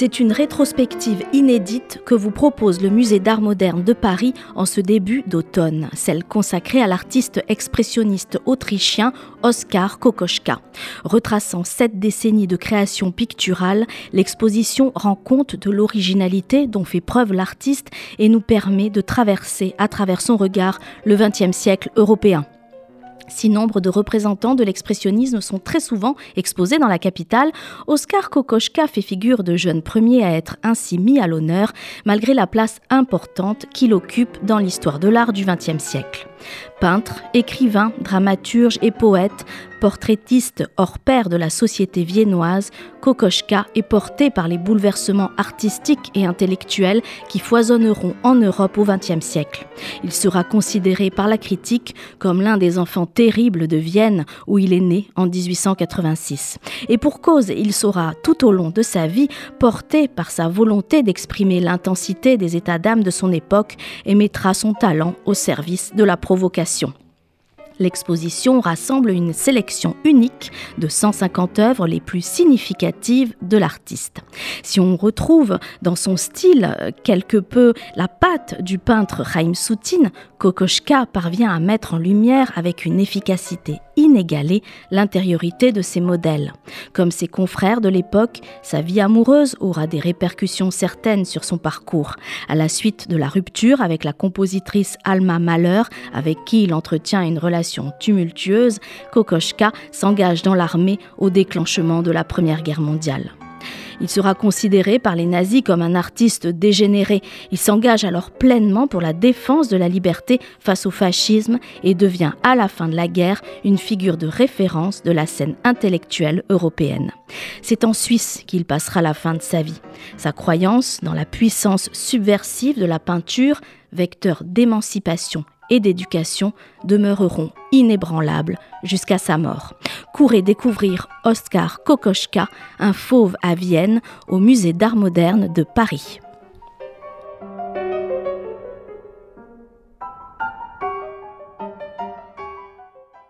C'est une rétrospective inédite que vous propose le Musée d'art moderne de Paris en ce début d'automne, celle consacrée à l'artiste expressionniste autrichien Oskar Kokoschka. Retraçant sept décennies de création picturale, l'exposition rend compte de l'originalité dont fait preuve l'artiste et nous permet de traverser à travers son regard le XXe siècle européen. Si nombre de représentants de l'expressionnisme sont très souvent exposés dans la capitale, Oscar Kokoschka fait figure de jeune premier à être ainsi mis à l'honneur, malgré la place importante qu'il occupe dans l'histoire de l'art du XXe siècle. Peintre, écrivain, dramaturge et poète, portraitiste hors pair de la société viennoise, Kokoschka est porté par les bouleversements artistiques et intellectuels qui foisonneront en Europe au XXe siècle. Il sera considéré par la critique comme l'un des enfants terribles de Vienne où il est né en 1886. Et pour cause, il sera tout au long de sa vie porté par sa volonté d'exprimer l'intensité des états d'âme de son époque et mettra son talent au service de la provocation. L'exposition rassemble une sélection unique de 150 œuvres les plus significatives de l'artiste. Si on retrouve dans son style quelque peu la patte du peintre Chaim Soutine, Kokoschka parvient à mettre en lumière avec une efficacité inégalée l'intériorité de ses modèles. Comme ses confrères de l'époque, sa vie amoureuse aura des répercussions certaines sur son parcours. À la suite de la rupture avec la compositrice Alma Mahler, avec qui il entretient une relation tumultueuse, Kokoschka s'engage dans l'armée au déclenchement de la Première Guerre mondiale. Il sera considéré par les nazis comme un artiste dégénéré. Il s'engage alors pleinement pour la défense de la liberté face au fascisme et devient à la fin de la guerre une figure de référence de la scène intellectuelle européenne. C'est en Suisse qu'il passera la fin de sa vie. Sa croyance dans la puissance subversive de la peinture, vecteur d'émancipation et d'éducation demeureront inébranlables jusqu'à sa mort. Courez découvrir Oskar Kokoschka, un fauve à Vienne, au musée d'art moderne de Paris.